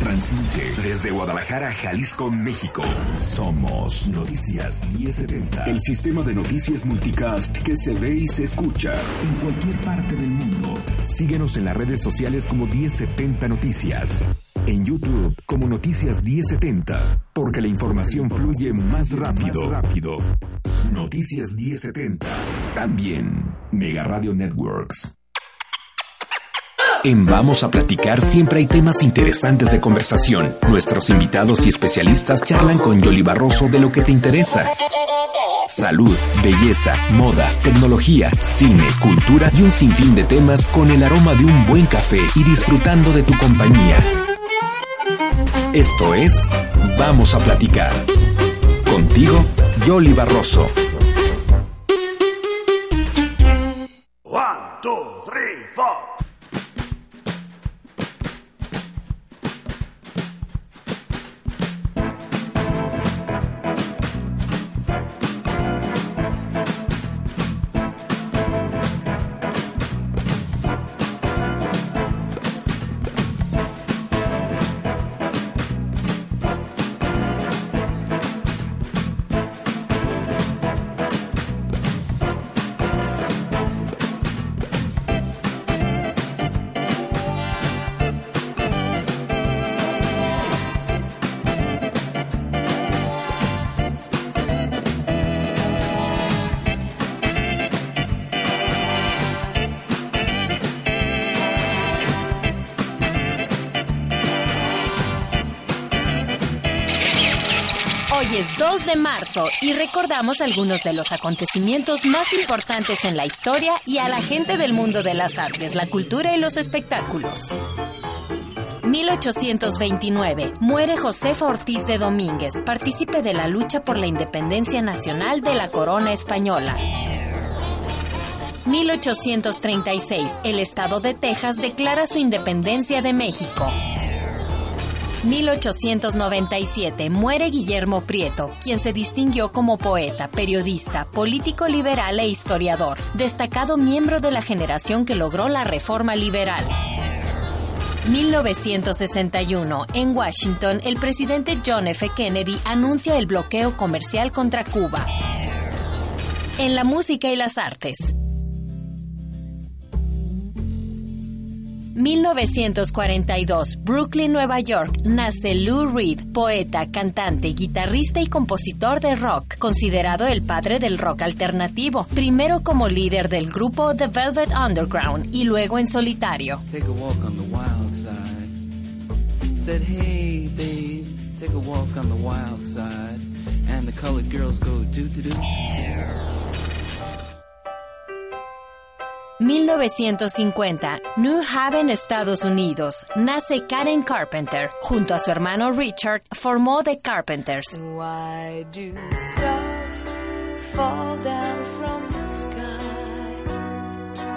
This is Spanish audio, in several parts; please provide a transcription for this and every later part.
Transmite desde Guadalajara, Jalisco, México. Somos Noticias 1070. El sistema de noticias multicast que se ve y se escucha en cualquier parte del mundo. Síguenos en las redes sociales como 1070 Noticias. En YouTube como Noticias 1070. Porque la información fluye más rápido. rápido. Noticias 1070. También Mega Radio Networks. En Vamos a Platicar siempre hay temas interesantes de conversación. Nuestros invitados y especialistas charlan con Yoli Barroso de lo que te interesa. Salud, belleza, moda, tecnología, cine, cultura y un sinfín de temas con el aroma de un buen café y disfrutando de tu compañía. Esto es Vamos a Platicar. Contigo, Yoli Barroso. One, two, three, four. 2 de marzo y recordamos algunos de los acontecimientos más importantes en la historia y a la gente del mundo de las artes, la cultura y los espectáculos. 1829. Muere Josefa Ortiz de Domínguez, partícipe de la lucha por la independencia nacional de la corona española. 1836. El estado de Texas declara su independencia de México. 1897 muere Guillermo Prieto, quien se distinguió como poeta, periodista, político liberal e historiador, destacado miembro de la generación que logró la reforma liberal. 1961. En Washington, el presidente John F. Kennedy anuncia el bloqueo comercial contra Cuba. En la música y las artes. 1942, Brooklyn, Nueva York, nace Lou Reed, poeta, cantante, guitarrista y compositor de rock, considerado el padre del rock alternativo, primero como líder del grupo The Velvet Underground y luego en solitario. Take a walk on the wild side. And the colored girls go doo doo doo. 1950, New Haven, Estados Unidos. Nace Karen Carpenter. Junto a su hermano Richard, formó The Carpenters.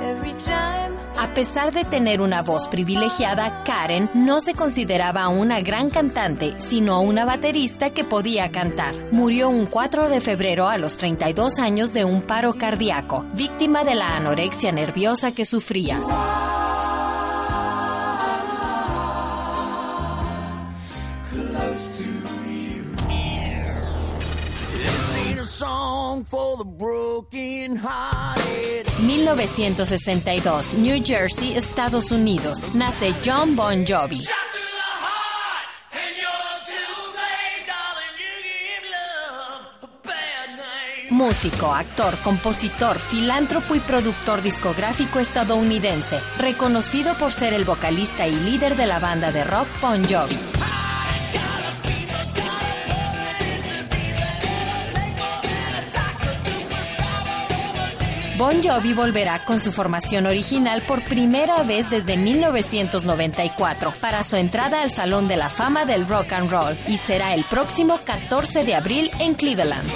Every time? A pesar de tener una voz privilegiada, Karen no se consideraba una gran cantante, sino una baterista que podía cantar. Murió un 4 de febrero a los 32 años de un paro cardíaco, víctima de la anorexia nerviosa que sufría. 1962, New Jersey, Estados Unidos. Nace John Bon Jovi. Músico, actor, compositor, filántropo y productor discográfico estadounidense, reconocido por ser el vocalista y líder de la banda de rock Bon Jovi. Bon Jovi volverá con su formación original por primera vez desde 1994 para su entrada al Salón de la Fama del Rock and Roll y será el próximo 14 de abril en Cleveland.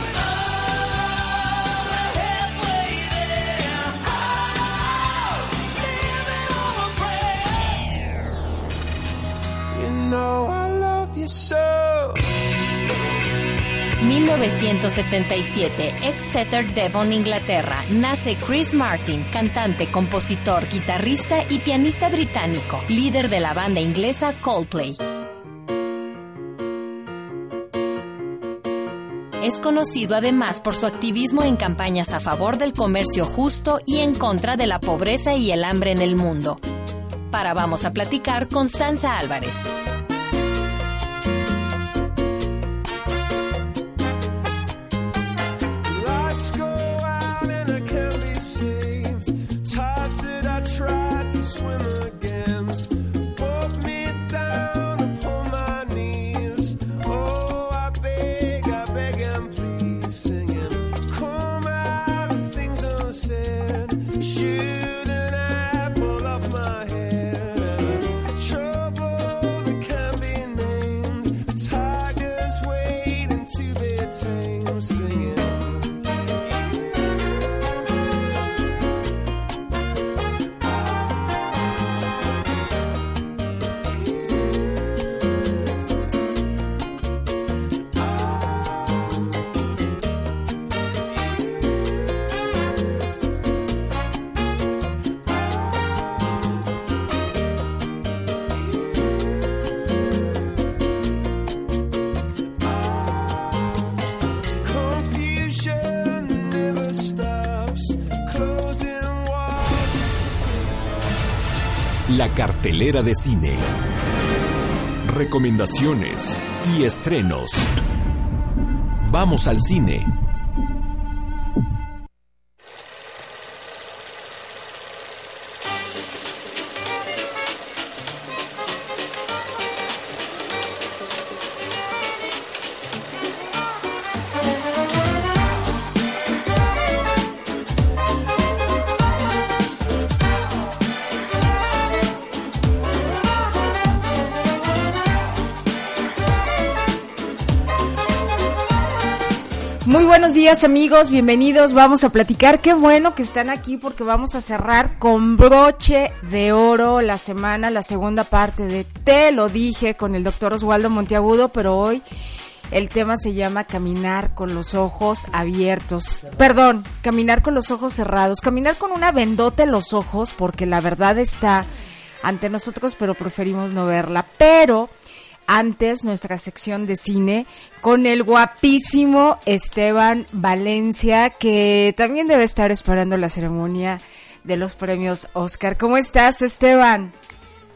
1977, Exeter, Devon, Inglaterra, nace Chris Martin, cantante, compositor, guitarrista y pianista británico, líder de la banda inglesa Coldplay. Es conocido además por su activismo en campañas a favor del comercio justo y en contra de la pobreza y el hambre en el mundo. Para Vamos a Platicar, Constanza Álvarez. Cartelera de cine. Recomendaciones y estrenos. Vamos al cine. Buenos días amigos, bienvenidos, vamos a platicar, qué bueno que están aquí porque vamos a cerrar con broche de oro la semana, la segunda parte de Te lo dije con el doctor Oswaldo Monteagudo, pero hoy el tema se llama caminar con los ojos abiertos, perdón, caminar con los ojos cerrados, caminar con una vendota en los ojos porque la verdad está ante nosotros, pero preferimos no verla, pero antes nuestra sección de cine con el guapísimo Esteban Valencia, que también debe estar esperando la ceremonia de los premios Oscar. ¿Cómo estás, Esteban?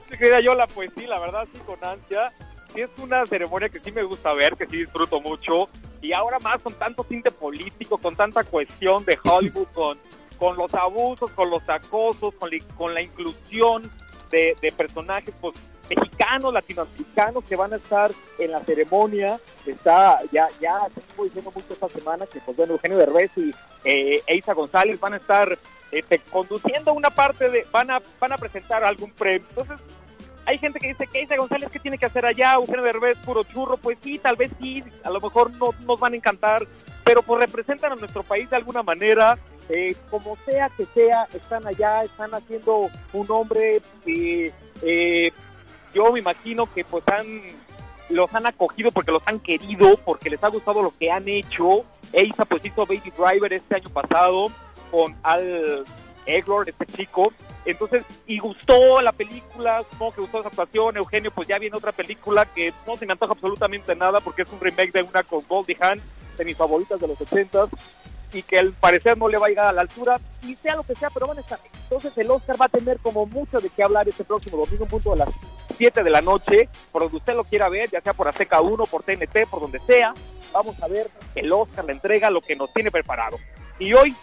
Mi querida Yola, pues sí, la verdad sí con ansia. Sí es una ceremonia que sí me gusta ver, que sí disfruto mucho. Y ahora más con tanto tinte político, con tanta cuestión de Hollywood, con, con los abusos, con los acosos, con, con la inclusión de personajes pues mexicanos, latinoamericanos que van a estar en la ceremonia. Está, ya, ya estuvo diciendo mucho esta semana que pues bueno, Eugenio Derbez y eh, Eiza González van a estar este, conduciendo una parte de, van a, van a presentar algún premio. Entonces, hay gente que dice que Isa González, ¿qué tiene que hacer allá? Eugenio Derbez, puro churro. Pues sí, tal vez sí, a lo mejor no nos van a encantar, pero pues representan a nuestro país de alguna manera. Eh, como sea que sea, están allá, están haciendo un hombre. Eh, eh, yo me imagino que pues han los han acogido porque los han querido, porque les ha gustado lo que han hecho. Eiza pues hizo Baby Driver este año pasado con Al Eglor, este chico. Entonces, y gustó la película, supongo que gustó esa actuación. Eugenio, pues ya viene otra película que no se me antoja absolutamente nada porque es un remake de una con Goldie Hawn, de mis favoritas de los 80 y que al parecer no le va a llegar a la altura, y sea lo que sea, pero van a estar. Entonces el Oscar va a tener como mucho de qué hablar este próximo domingo, en punto a las 7 de la noche, por donde usted lo quiera ver, ya sea por Azteca 1, por TNT, por donde sea. Vamos a ver el Oscar, la entrega, lo que nos tiene preparado. Y hoy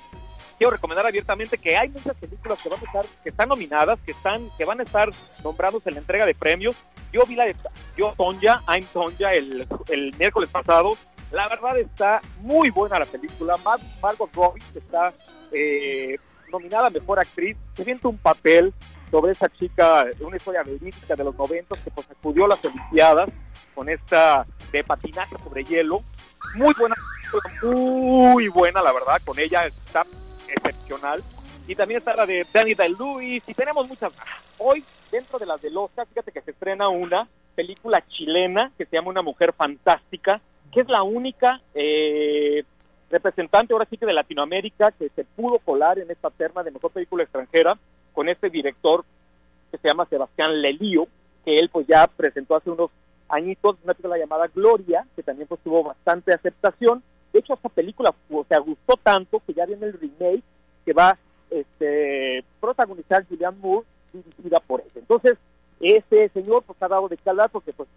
quiero recomendar abiertamente que hay muchas películas que van a estar, que están nominadas, que están, que van a estar nombrados en la entrega de premios. Yo vi la de Yo Tonja, I'm Tonja el, el miércoles pasado. La verdad está muy buena la película. Mar- Margot Robbie está eh, nominada a Mejor Actriz, se viene un papel sobre esa chica, una historia verídica de los 90 que pues acudió a las Olimpiadas con esta de patinaje sobre hielo. Muy buena, muy buena, la verdad, con ella está excepcional. Y también está la de Danny Day-Lewis y tenemos muchas. Hoy, dentro de las del Oscar, fíjate que se estrena una película chilena que se llama Una Mujer Fantástica, que es la única eh, representante ahora sí que de Latinoamérica que se pudo colar en esta terna de mejor película extranjera con este director que se llama Sebastián Lelío, que él pues ya presentó hace unos añitos una película llamada Gloria, que también pues tuvo bastante aceptación. De hecho, esta película o sea, gustó tanto que ya viene el remake que va este, protagonizar Julianne Moore, dirigida por él. Entonces, ese señor pues ha dado de calidad porque pues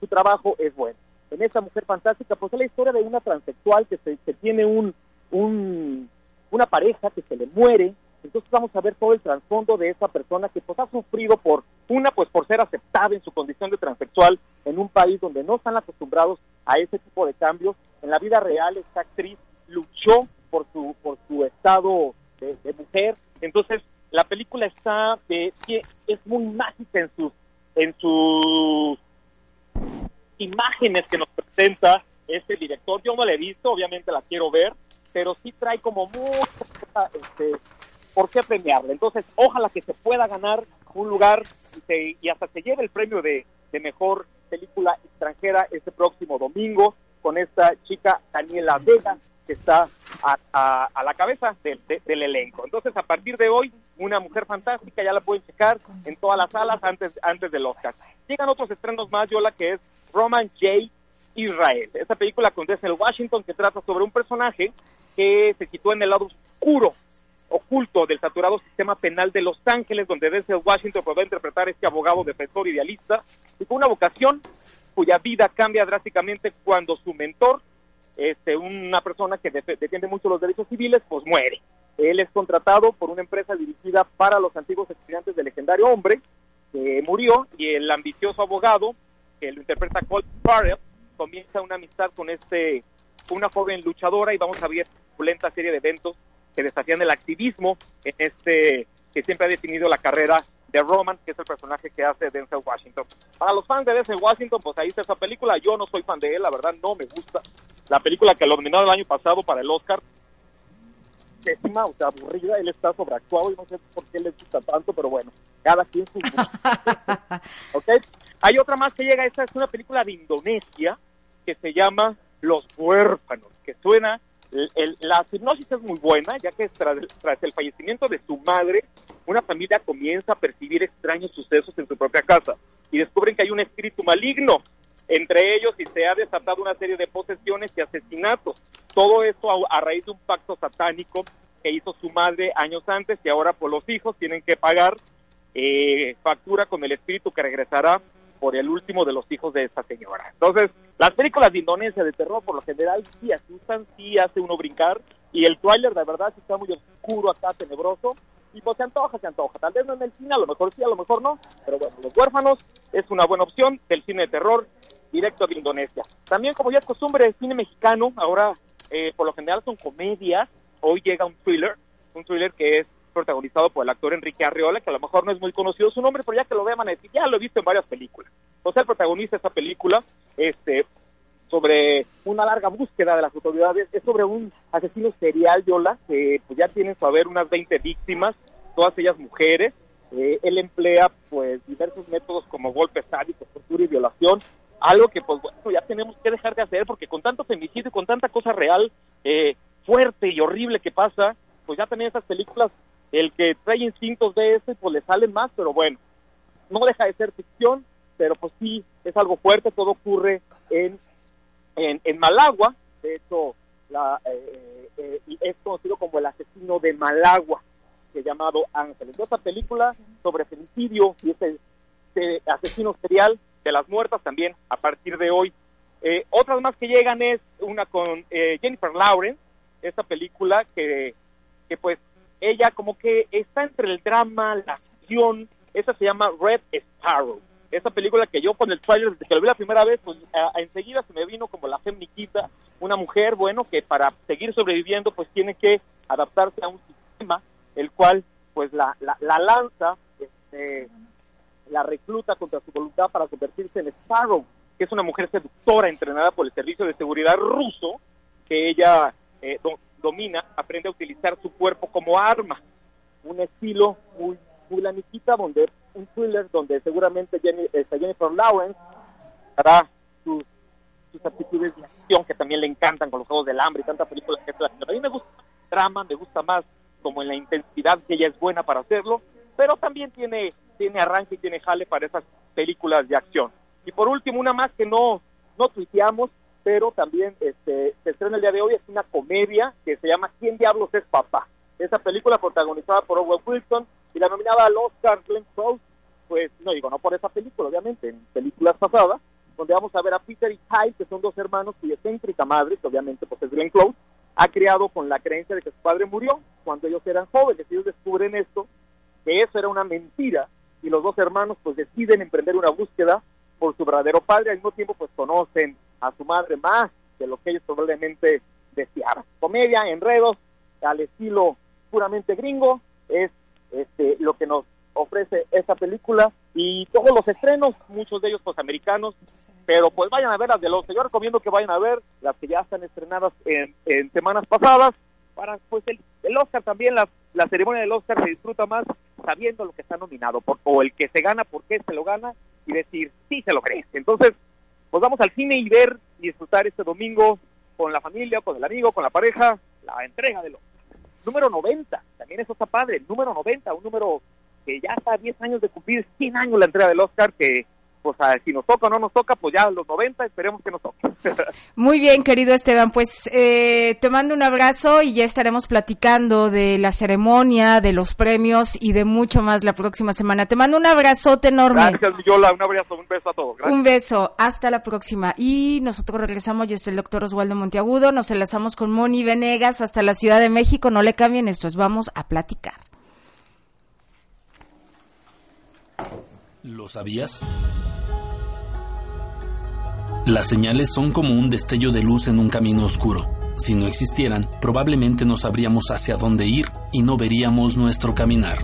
su trabajo es bueno. En esa mujer fantástica, pues es la historia de una transexual que se, tiene un, un una pareja que se le muere, entonces vamos a ver todo el trasfondo de esa persona que pues ha sufrido por una pues por ser aceptada en su condición de transexual en un país donde no están acostumbrados a ese tipo de cambios. En la vida real esta actriz luchó por su por su estado de, mujer. Entonces la película está de es muy mágica en sus en sus imágenes que nos presenta este director. Yo no la he visto, obviamente la quiero ver, pero sí trae como mucha este, por qué premiarla. Entonces, ojalá que se pueda ganar un lugar y, se- y hasta se lleve el premio de, de mejor película extranjera este próximo domingo con esta chica Daniela Vega que está a, a- la cabeza de- de- del elenco. Entonces, a partir de hoy, una mujer fantástica, ya la pueden checar en todas las salas antes, antes del Oscar. Llegan otros estrenos más, Yola, que es Roman J. Israel. Esta película con Denzel Washington que trata sobre un personaje que se sitúa en el lado oscuro, oculto del saturado sistema penal de Los Ángeles, donde Denzel Washington podrá interpretar este abogado defensor idealista y con una vocación cuya vida cambia drásticamente cuando su mentor, este, una persona que defiende mucho los derechos civiles, pues muere. Él es contratado por una empresa dirigida para los antiguos estudiantes del legendario hombre que murió y el ambicioso abogado que lo interpreta Colt Farrell comienza una amistad con este una joven luchadora y vamos a ver una lenta serie de eventos que desafían el activismo en este que siempre ha definido la carrera de Roman, que es el personaje que hace Denzel Washington. Para los fans de Denzel Washington, pues ahí está esa película. Yo no soy fan de él, la verdad no me gusta. La película que lo nominaron el año pasado para el Oscar, pésima, o sea, aburrida. Él está sobreactuado y no sé por qué le gusta tanto, pero bueno, cada quien su. ¿Ok? Hay otra más que llega, esta es una película de Indonesia que se llama Los Huérfanos, que suena, el- la hipnosis es muy buena, ya que tras, tras el fallecimiento de su madre, una familia comienza a percibir extraños sucesos en su propia casa y descubren que hay un espíritu maligno entre ellos y se ha desatado una serie de posesiones y asesinatos. Todo esto a, raíz de un pacto satánico que hizo su madre años antes y ahora por los hijos tienen que pagar eh, factura con el espíritu que regresará por el último de los hijos de esta señora. Entonces, las películas de Indonesia de terror por lo general sí asustan, sí hace uno brincar y el tráiler de verdad sí está muy oscuro acá, tenebroso y pues se antoja, se antoja. Tal vez no en el cine, a lo mejor sí, a lo mejor no, pero bueno, Los Huérfanos es una buena opción del cine de terror directo de Indonesia. También, como ya es costumbre, el cine mexicano, ahora eh, por lo general son comedias, hoy llega un thriller, un thriller que es protagonizado por el actor Enrique Arriola, que a lo mejor no es muy conocido su nombre, pero ya que lo vean ya lo he visto en varias películas. O sea, el protagonista de esta película, este, sobre una larga búsqueda de las autoridades, es sobre un asesino serial, Yola, que pues ya tiene en su haber unas 20 víctimas, todas ellas mujeres. Eh, él emplea pues diversos métodos como golpes sádicos, tortura y violación, algo que pues bueno, ya tenemos que dejar de hacer porque con tanto femicidio con tanta cosa real, eh, fuerte y horrible que pasa, pues ya también esas películas, el que trae instintos de ese, pues le salen más, pero bueno, no deja de ser ficción, pero pues sí, es algo fuerte, todo ocurre en, en, en Malagua, de hecho, la, eh, eh, es conocido como el asesino de Malagua, que llamado Ángel. Entonces, esta película sobre femicidio y ese, ese asesino serial de las muertas también a partir de hoy. Eh, otras más que llegan es una con eh, Jennifer Lawrence, esta película que, que pues ella como que está entre el drama, la acción, esa se llama Red Sparrow. Esa película que yo con el trailer, desde que lo vi la primera vez, pues enseguida se me vino como la femniquita, una mujer, bueno, que para seguir sobreviviendo pues tiene que adaptarse a un sistema el cual pues la, la, la lanza, este, la recluta contra su voluntad para convertirse en Sparrow, que es una mujer seductora entrenada por el servicio de seguridad ruso, que ella eh, domina, aprende a utilizar su cuerpo como arma. Un estilo muy, muy la Nikita, donde un thriller donde seguramente esta Jennifer Lawrence hará sus, sus aptitudes de acción que también le encantan con los Juegos del Hambre y tantas películas que hace. A mí me gusta me gusta más como en la intensidad que ella es buena para hacerlo, pero también tiene, tiene arranque y tiene jale para esas películas de acción. Y por último, una más que no, no tuiteamos, pero también este, se estrena el día de hoy, es una comedia que se llama ¿Quién diablos es papá? Esa película protagonizada por Owen Wilson y la nominada al Oscar Glenn Close, pues no digo, no por esa película, obviamente, en películas pasadas, donde vamos a ver a Peter y Kyle, que son dos hermanos cuya excéntrica madre, que obviamente pues es Glenn Close, ha criado con la creencia de que su padre murió cuando ellos eran jóvenes. Ellos descubren esto, que eso era una mentira, y los dos hermanos pues deciden emprender una búsqueda por su verdadero padre, al mismo tiempo pues conocen a su madre más de lo que ellos probablemente deseaban. Comedia, enredos, al estilo puramente gringo, es este, lo que nos ofrece esta película y todos los estrenos, muchos de ellos pues americanos, pero pues vayan a ver las de los, yo recomiendo que vayan a ver las que ya están estrenadas en, semanas pasadas, para pues el, el Oscar también, la, ceremonia del Oscar se disfruta más sabiendo lo que está nominado, por, o el que se gana, por qué se lo gana, y decir, sí se lo cree. Entonces, pues vamos al cine y ver y disfrutar este domingo con la familia, con el amigo, con la pareja, la entrega del Oscar. Número 90, también eso está padre, número 90, un número que ya está a 10 años de cumplir 100 años la entrega del Oscar, que pues a- si nos toca o no nos toca, pues ya a los 90 esperemos que nos toque. Muy bien, querido Esteban, pues eh, te mando un abrazo y ya estaremos platicando de la ceremonia, de los premios y de mucho más la próxima semana. Te mando un abrazote enorme. Gracias, Yola, un abrazo, un beso a todos. Gracias. Un beso, hasta la próxima. Y nosotros regresamos, ya es el doctor Oswaldo Monteagudo, nos enlazamos con Moni Venegas hasta la Ciudad de México, no le cambien esto, es vamos a platicar. ¿Lo sabías? Las señales son como un destello de luz en un camino oscuro. Si no existieran, probablemente no sabríamos hacia dónde ir y no veríamos nuestro caminar.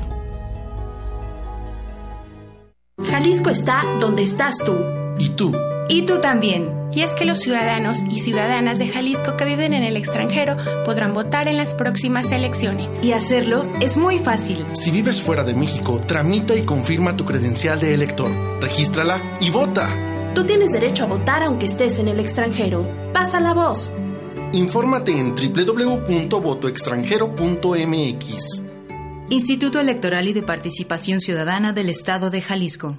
Jalisco está donde estás tú. ¿Y tú? Y tú también. Y es que los ciudadanos y ciudadanas de Jalisco que viven en el extranjero podrán votar en las próximas elecciones. Y hacerlo es muy fácil. Si vives fuera de México, tramita y confirma tu credencial de elector. Regístrala y vota. Tú tienes derecho a votar aunque estés en el extranjero. Pasa la voz. Infórmate en www.votoextranjero.mx. Instituto Electoral y de Participación Ciudadana del Estado de Jalisco.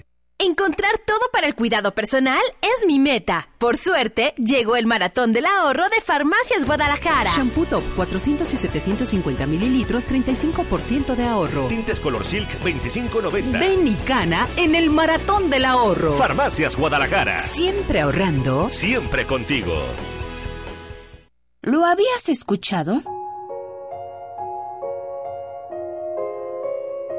Encontrar todo para el cuidado personal es mi meta. Por suerte, llegó el maratón del ahorro de Farmacias Guadalajara. Shampoo Top 400 y 750 mililitros, 35% de ahorro. Tintes Color Silk 25.90. Ven y cana en el maratón del ahorro. Farmacias Guadalajara. Siempre ahorrando. Siempre contigo. ¿Lo habías escuchado?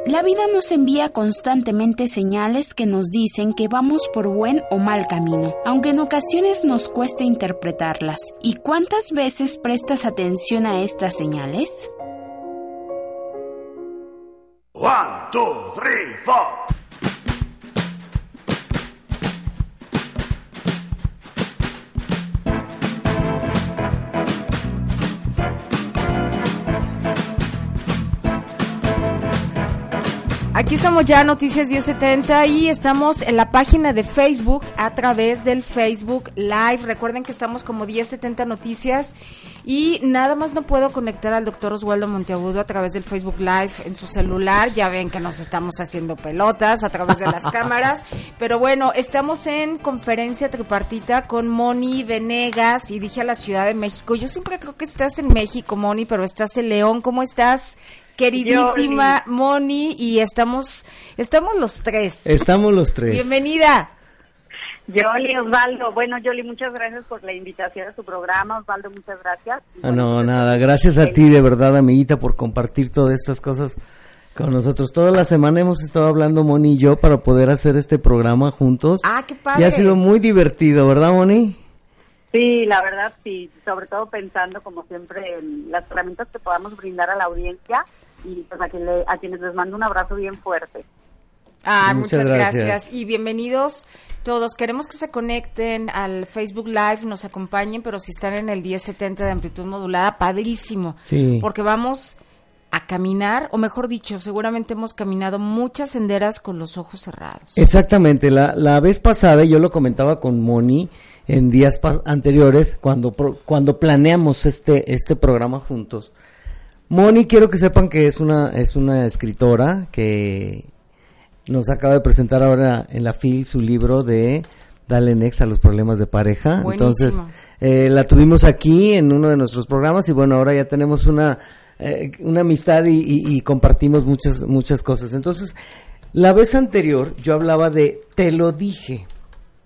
La vida nos envía constantemente señales que nos dicen que vamos por buen o mal camino, aunque en ocasiones nos cueste interpretarlas. ¿Y cuántas veces prestas atención a estas señales? One, two, three, four. Aquí estamos ya, Noticias 1070, y estamos en la página de Facebook a través del Facebook Live. Recuerden que estamos como 1070 Noticias y nada más no puedo conectar al doctor Oswaldo Monteagudo a través del Facebook Live en su celular. Ya ven que nos estamos haciendo pelotas a través de las cámaras. Pero bueno, estamos en conferencia tripartita con Moni Venegas y dije a la Ciudad de México. Yo siempre creo que estás en México, Moni, pero estás en León. ¿Cómo estás? Queridísima Moni y estamos estamos los tres. Estamos los tres. Bienvenida. Yoli, Osvaldo. Bueno, Yoli, muchas gracias por la invitación a su programa. Osvaldo, muchas gracias. Ah, no, nada. Gracias a ti, de verdad, amiguita, por compartir todas estas cosas con nosotros. Toda la semana hemos estado hablando, Moni y yo, para poder hacer este programa juntos. Ah, qué padre. Y ha sido muy divertido, ¿verdad, Moni? Sí, la verdad, sí. Sobre todo pensando, como siempre, en las herramientas que podamos brindar a la audiencia y pues a, quien le- a quienes les mando un abrazo bien fuerte. Ah, Muchas muchas, gracias. gracias. y bienvenidos todos. Queremos que se conecten al Facebook Live, nos acompañen, pero si están en el 1070 de amplitud modulada, padrísimo. Sí. Porque vamos a caminar, o mejor dicho, seguramente hemos caminado muchas senderas con los ojos cerrados. Exactamente, la, la vez pasada yo lo comentaba con Moni en días pa- anteriores cuando pro- cuando planeamos este este programa juntos. Moni quiero que sepan que es una es una escritora que nos acaba de presentar ahora en la FIL su libro de Dale Next a los problemas de pareja. Buenísimo. Entonces, eh, la tuvimos aquí en uno de nuestros programas y bueno, ahora ya tenemos una, eh, una amistad y, y- y compartimos muchas, muchas cosas. Entonces, la vez anterior yo hablaba de te lo dije,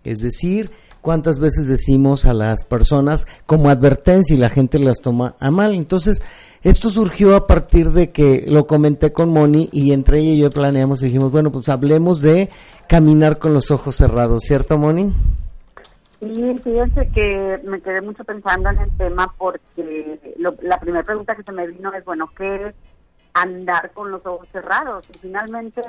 es decir, cuántas veces decimos a las personas como advertencia y la gente las toma a mal. Entonces, esto surgió a partir de que lo comenté con Moni y entre ella y yo planeamos y dijimos, bueno, pues hablemos de caminar con los ojos cerrados, ¿cierto, Moni? Y fíjense que me quedé mucho pensando en el tema porque lo- la primera pregunta que se me vino es, bueno, ¿qué es andar con los ojos cerrados? Y finalmente,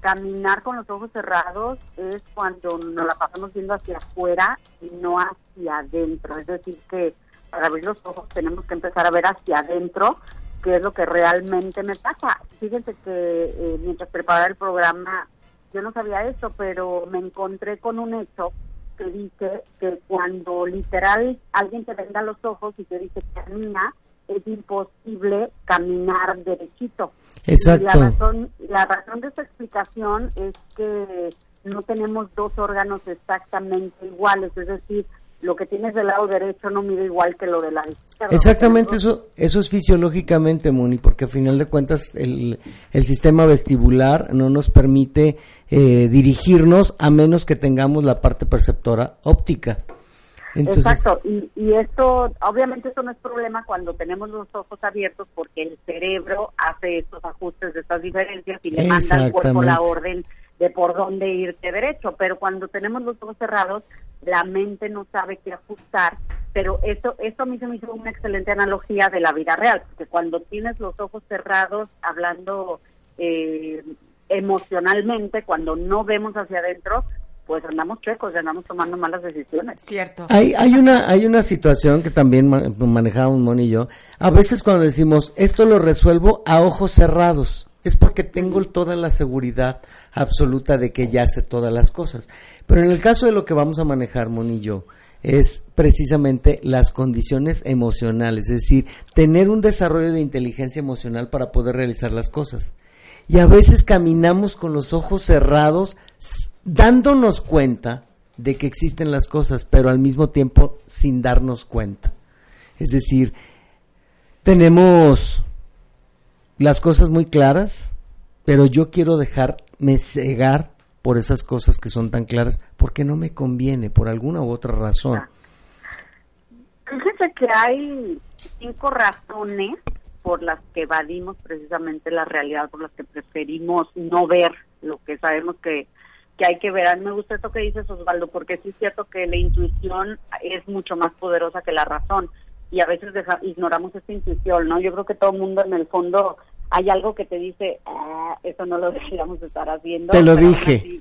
caminar con los ojos cerrados es cuando nos la pasamos viendo hacia afuera y no hacia adentro. Es decir, que para abrir los ojos tenemos que empezar a ver hacia adentro qué es lo que realmente me pasa. Fíjense que eh, mientras preparaba el programa, yo no sabía esto, pero me encontré con un hecho que dice que cuando literal alguien te venga los ojos y te dice camina, es imposible caminar derechito. Exacto. Y la razón, la razón de esta explicación es que no tenemos dos órganos exactamente iguales, es decir, lo que tienes del lado derecho no mide igual que lo del lado izquierdo. Exactamente, eso, eso es fisiológicamente, Moni, porque a final de cuentas el, el sistema vestibular no nos permite eh, dirigirnos a menos que tengamos la parte perceptora óptica. Entonces, Exacto, y, y esto, obviamente esto no es problema cuando tenemos los ojos abiertos porque el cerebro hace estos ajustes de estas diferencias y le manda al cuerpo la orden de por dónde irte derecho, pero cuando tenemos los ojos cerrados, la mente no sabe qué ajustar pero eso, eso a mí se me hizo una excelente analogía de la vida real, porque cuando tienes los ojos cerrados, hablando eh, emocionalmente, cuando no vemos hacia adentro, pues andamos checos, andamos tomando malas decisiones. Cierto. Hay, hay una hay una situación que también manejamos Moni y yo. A veces cuando decimos esto lo resuelvo a ojos cerrados, es porque tengo toda la seguridad absoluta de que ya sé todas las cosas. Pero en el caso de lo que vamos a manejar Moni y yo, es precisamente las condiciones emocionales, es decir, tener un desarrollo de inteligencia emocional para poder realizar las cosas. Y a veces caminamos con los ojos cerrados, dándonos cuenta de que existen las cosas, pero al mismo tiempo sin darnos cuenta. Es decir, tenemos las cosas muy claras, pero yo quiero dejarme cegar por esas cosas que son tan claras, porque no me conviene, por alguna u otra razón. Fíjese que hay cinco razones por las que evadimos precisamente la realidad, por las que preferimos no ver lo que sabemos que, que hay que ver. A mí me gusta esto que dices, Osvaldo, porque sí es cierto que la intuición es mucho más poderosa que la razón y a veces ignoramos esta intuición, ¿no? Yo creo que todo el mundo en el fondo hay algo que te dice, ah, eso no lo deberíamos estar haciendo. Te lo dije.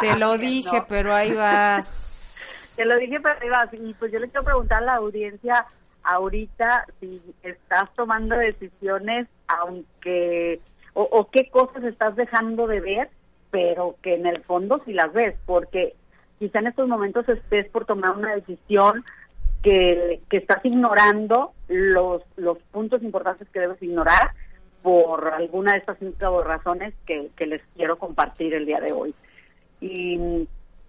te lo dije, pero ahí vas. Te lo dije, pero ahí vas. Y pues yo le quiero preguntar a la audiencia ahorita si estás tomando decisiones, aunque, o, o qué cosas estás dejando de ver, pero que en el fondo sí las ves, porque quizá en estos momentos estés por tomar una decisión que, que estás ignorando los, los puntos importantes que debes ignorar por alguna de estas cinco razones que, les quiero compartir el día de hoy. Y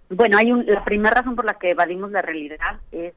bueno, hay un, la primera razón por la que evadimos la realidad es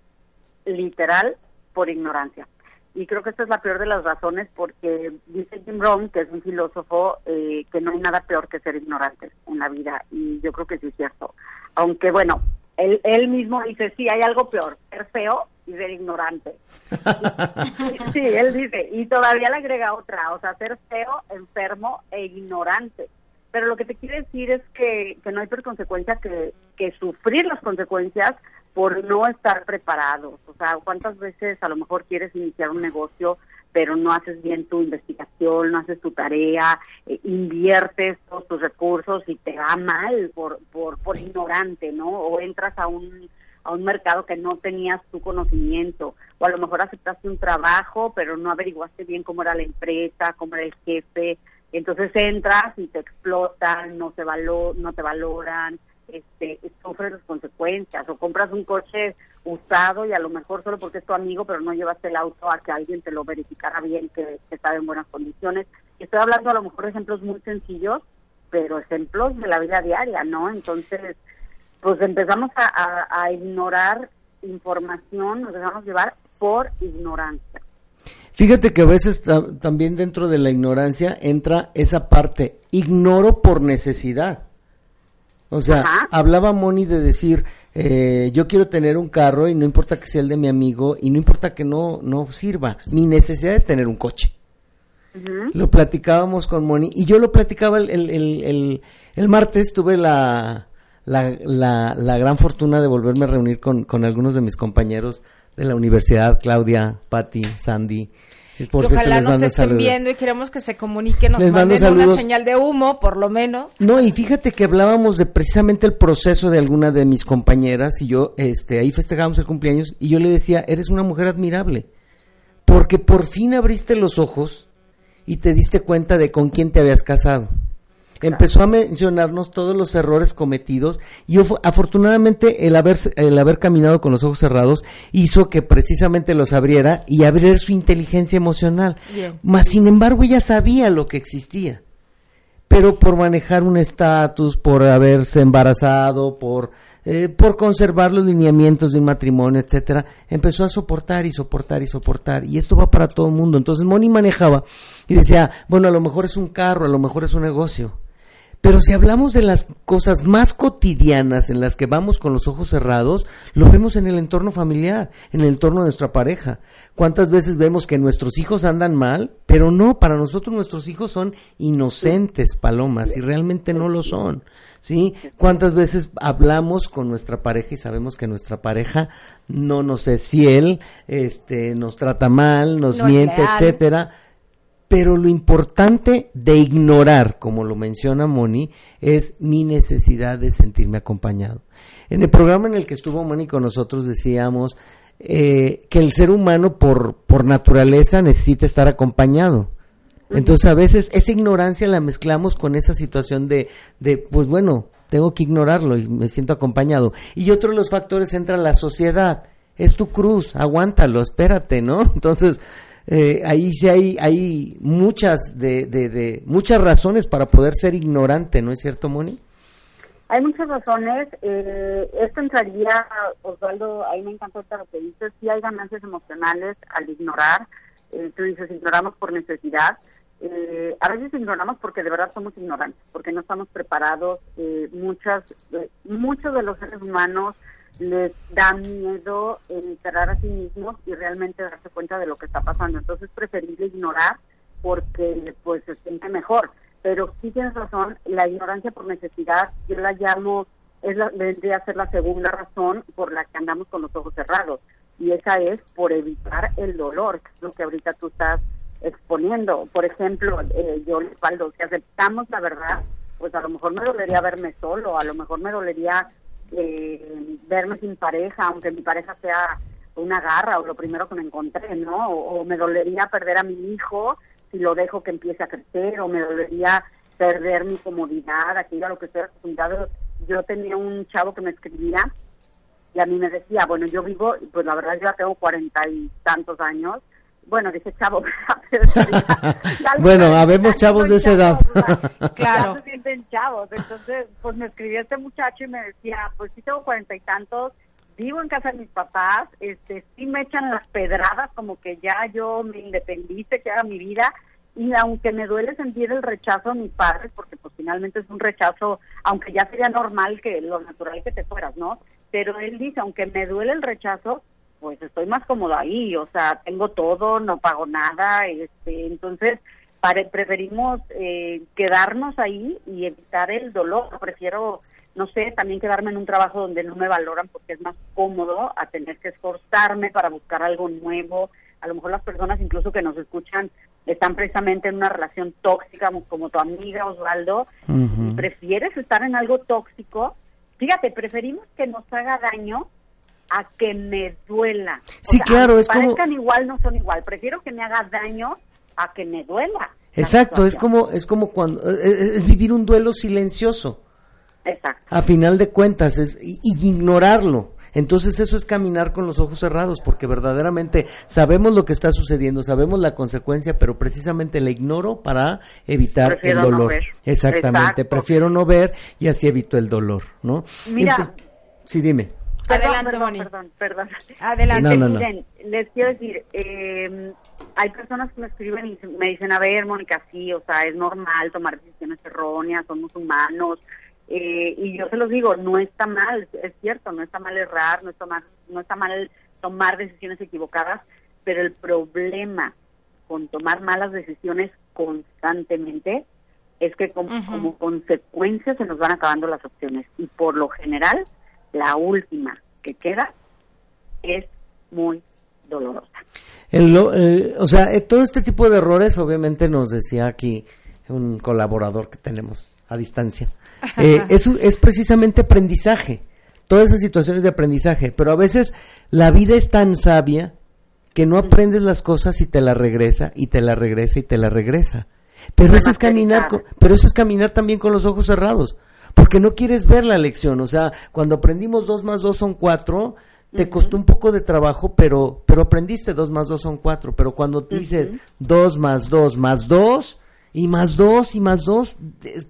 literal por ignorancia. Y creo que esta es la peor de las razones porque dice Jim Rohn, que es un filósofo, eh, que no hay nada peor que ser ignorante en la vida. Y yo creo que sí es cierto. Aunque bueno, él, él mismo dice, sí, hay algo peor, ser feo y ser ignorante. sí, él dice, y todavía le agrega otra, o sea, ser feo, enfermo e ignorante. Pero lo que te quiere decir es que, que no hay peor consecuencia que, que sufrir las consecuencias por no estar preparados. O sea, ¿cuántas veces a lo mejor quieres iniciar un negocio, pero no haces bien tu investigación, no haces tu tarea, eh, inviertes todos tus recursos y te va mal por, por, por ignorante, ¿no? O entras a un a un mercado que no tenías tu conocimiento, o a lo mejor aceptaste un trabajo, pero no averiguaste bien cómo era la empresa, cómo era el jefe, entonces entras y te explotan, no te valo no te valoran, este, sufres las consecuencias, o compras un coche usado y a lo mejor solo porque es tu amigo, pero no llevaste el auto a que alguien te lo verificara bien, que, que está en buenas condiciones. Estoy hablando a lo mejor de ejemplos muy sencillos, pero ejemplos de la vida diaria, ¿no? Entonces, pues empezamos a, ignorar información, nos dejamos llevar por ignorancia. Fíjate que a veces también dentro de la ignorancia entra esa parte, ignoro por necesidad. O sea, hablaba Moni de decir, eh, yo quiero tener un carro y no importa que sea el de mi amigo y no importa que no, no sirva, mi necesidad es tener un coche. Lo platicábamos con Moni y yo lo platicaba el, el, el, el martes, tuve la, la, la, la gran fortuna de volverme a reunir con, con algunos de mis compañeros de la universidad, Claudia, Patti, Sandy. Por que ojalá nos estén viendo y queremos que se comuniquen, nos manden una señal de humo, por lo menos. No, y fíjate que hablábamos de precisamente el proceso de alguna de mis compañeras y yo, este, ahí festejábamos el cumpleaños y yo le decía, eres una mujer admirable, porque por fin abriste los ojos y te diste cuenta de con quién te habías casado empezó a mencionarnos todos los errores cometidos y afortunadamente el haber, el haber caminado con los ojos cerrados hizo que precisamente los abriera y abriera su inteligencia emocional. Más sin embargo ella sabía lo que existía, pero por manejar un estatus, por haberse embarazado, por eh, por conservar los lineamientos de un matrimonio, etcétera, empezó a soportar y soportar y soportar. Y esto va para todo el mundo. Entonces Moni manejaba y decía, bueno, a lo mejor es un carro, a lo mejor es un negocio Pero si hablamos de las cosas más cotidianas en las que vamos con los ojos cerrados, lo vemos en el entorno familiar, en el entorno de nuestra pareja. ¿Cuántas veces vemos que nuestros hijos andan mal? Pero no, para nosotros nuestros hijos son inocentes, palomas, y realmente no lo son. ¿Sí? ¿Cuántas veces hablamos con nuestra pareja y sabemos que nuestra pareja no nos es fiel, este, nos trata mal, nos miente, etcétera? Pero lo importante de ignorar, como lo menciona Moni, es mi necesidad de sentirme acompañado. En el programa en el que estuvo Moni con nosotros decíamos eh, que el ser humano por, por naturaleza necesita estar acompañado. Entonces a veces esa ignorancia la mezclamos con esa situación de, de, pues bueno, tengo que ignorarlo y me siento acompañado. Y otro de los factores entra la sociedad. Es tu cruz, aguántalo, espérate, ¿no? Entonces, eh, ahí sí hay, hay muchas, de, de, muchas razones para poder ser ignorante, ¿no es cierto, Moni? Hay muchas razones. Eh, esto entraría, Osvaldo, ahí me encantó lo que dices, sí hay ganancias emocionales al ignorar. Eh, tú dices, ignoramos por necesidad. Eh, a veces ignoramos porque de verdad somos ignorantes, porque no estamos preparados. Eh, muchas, muchos de los seres humanos les da miedo encerrar a sí mismos y realmente darse cuenta de lo que está pasando. Entonces es preferible ignorar porque pues se siente mejor. Pero sí tienes razón, la ignorancia por necesidad, yo la llamo, es la, vendría a ser la segunda razón por la que andamos con los ojos cerrados. Y esa es por evitar el dolor, que es lo que ahorita tú estás exponiendo. Por ejemplo, eh, yo, Paldo, si aceptamos la verdad, pues a lo mejor me dolería verme solo, a lo mejor me dolería eh, verme sin pareja, aunque mi pareja sea una garra o lo primero que me encontré, ¿no? O, me dolería perder a mi hijo si lo dejo que empiece a crecer, o me dolería perder mi comodidad, aquí a lo que estoy acostumbrado. Yo tenía un chavo que me escribía y a mí me decía, bueno, yo vivo, pues la verdad yo ya tengo cuarenta y tantos años, bueno, dice chavo, bueno, habemos chavos de esa edad. claro. se sienten chavos. Entonces, pues me escribió este muchacho y me decía, pues sí tengo cuarenta y tantos, vivo en casa de mis papás, este, sí me echan las pedradas como que ya yo me independice, que haga mi vida, y aunque me duele sentir el rechazo de mis padres, porque pues finalmente es un rechazo, aunque ya sería normal que lo natural que te fueras, ¿no? Pero él dice, aunque me duele el rechazo, pues estoy más cómodo ahí, o sea, tengo todo, no pago nada, este, entonces preferimos eh, quedarnos ahí y evitar el dolor. Prefiero, no sé, también quedarme en un trabajo donde no me valoran porque es más cómodo a tener que esforzarme para buscar algo nuevo. A lo mejor las personas incluso que nos escuchan están precisamente en una relación tóxica como tu amiga Osvaldo. ¿Prefieres estar en algo tóxico? Fíjate, preferimos que nos haga daño a que me duela. sí, claro, es como... igual, no son igual. Prefiero que me haga daño a que me duela. Exacto, es como, es como cuando, e, e, es, vivir un duelo silencioso. Exacto. A final de cuentas, es, y, ignorarlo. Entonces eso es caminar con los ojos cerrados, porque verdaderamente sabemos lo que está sucediendo, sabemos la consecuencia, pero precisamente la ignoro para evitar el dolor. Exactamente, prefiero no ver y así evito el dolor, ¿no? Mira, sí, dime. Adelante, perdón, Perdón, perdón. Adelante. Miren, les quiero decir, eh, hay personas que me escriben y me dicen, a ver, Mónica, sí, o sea, es normal tomar decisiones erróneas, somos humanos. Eh, y yo se los digo, no está mal, es cierto, no está mal errar, no está mal, no está mal tomar decisiones equivocadas, pero el problema con tomar malas decisiones constantemente es que como consecuencia se nos van acabando las opciones y por lo general la última que queda es muy dolorosa. Eh, o sea, eh, todo este tipo de errores, obviamente nos decía aquí un colaborador que tenemos a distancia, eh, es, es precisamente aprendizaje, todas esas situaciones de aprendizaje, pero a veces la vida es tan sabia que no aprendes las cosas y te la regresa y te la regresa y te la regresa. Pero eso es caminar, pero eso es caminar también con los ojos cerrados porque no quieres ver la lección. O sea, cuando aprendimos dos más dos son cuatro, te costó un poco de trabajo, pero, pero aprendiste dos más dos son cuatro. Pero cuando te dices dos más dos más dos y más dos y más dos,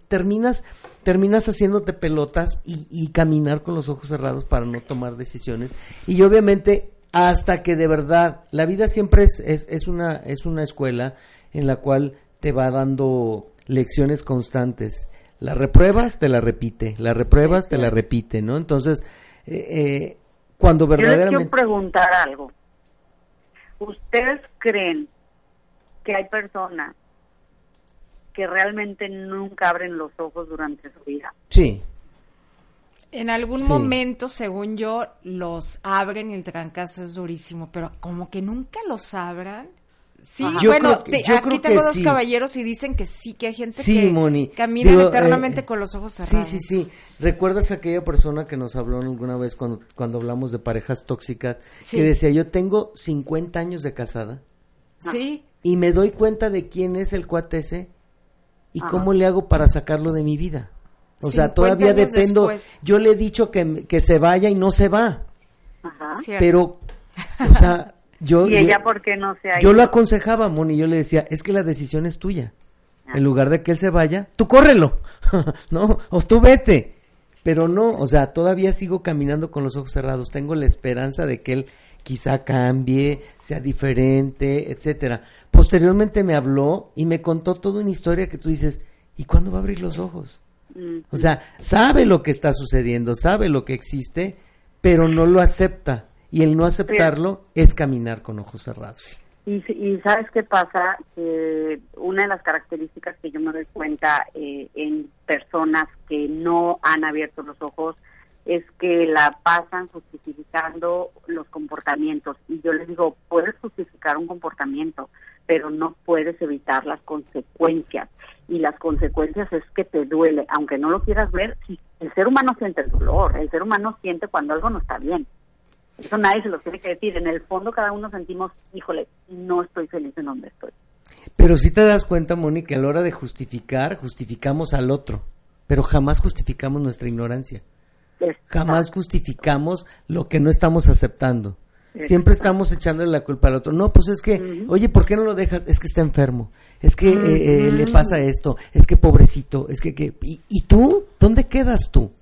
terminas, terminas haciéndote pelotas y, y caminar con los ojos cerrados para no tomar decisiones. Y obviamente hasta que de verdad la vida siempre es, es, es, una, es una escuela en la cual te va dando lecciones constantes la repruebas, te la repite, la repruebas, te la repite, ¿no? Entonces, eh, eh, cuando verdaderamente... Yo les quiero preguntar algo. ¿Ustedes creen que hay personas que realmente nunca abren los ojos durante su vida? Sí. En algún Sí. momento, según yo, los abren y el trancazo es durísimo, pero como que nunca los abran. Sí, Ajá. Yo bueno, creo que- te- yo aquí creo tengo que dos sí. caballeros y dicen que sí, que hay gente Sí, que Moni. camina Digo, eternamente eh, con los ojos Sí, cerrados. sí, sí. ¿Recuerdas aquella persona que nos habló alguna vez cuando, cuando hablamos de parejas tóxicas? Sí. Que decía, yo tengo 50 años de casada Sí, y me doy cuenta de quién es el cuate ese y Ajá. cómo le hago para sacarlo de mi vida. O sea, 50 todavía dependo. después. Yo le he dicho que, que se vaya y no se va. Cierto. Pero, o sea, yo... ¿Y yo- ella por qué no se ha yo ido? lo aconsejaba, Moni, yo le decía, es que la decisión es tuya. Ah. En lugar de que él se vaya, tú córrelo, ¿no? O tú vete. Pero no, o sea, todavía sigo caminando con los ojos cerrados. Tengo la esperanza de que él quizá cambie, sea diferente, etcétera. Posteriormente me habló y me contó toda una historia que tú dices, ¿y cuándo va a abrir los ojos? Mm. O sea, sabe lo que está sucediendo, sabe lo que existe, pero no lo acepta. Y el no aceptarlo es caminar con ojos cerrados. Y, y sabes qué pasa, que una de las características que yo me doy cuenta eh, en personas que no han abierto los ojos es que la pasan justificando los comportamientos. Y yo les digo, puedes justificar un comportamiento, pero no puedes evitar las consecuencias. Y las consecuencias es que te duele, aunque no lo quieras ver, el ser humano siente el dolor, el ser humano siente cuando algo no está bien. Eso nadie se lo tiene que decir. En el fondo cada uno sentimos, híjole, no estoy feliz en donde estoy. Pero si te das cuenta, Mónica, a la hora de justificar, justificamos al otro, pero jamás justificamos nuestra ignorancia. Jamás justificamos lo que no estamos aceptando. Siempre estamos echándole la culpa al otro. No, pues es que, oye, ¿por qué no lo dejas? Es que está enfermo. Es que eh, eh, le pasa esto. Es que pobrecito. Es que, que ¿y, y tú? ¿Dónde quedas tú?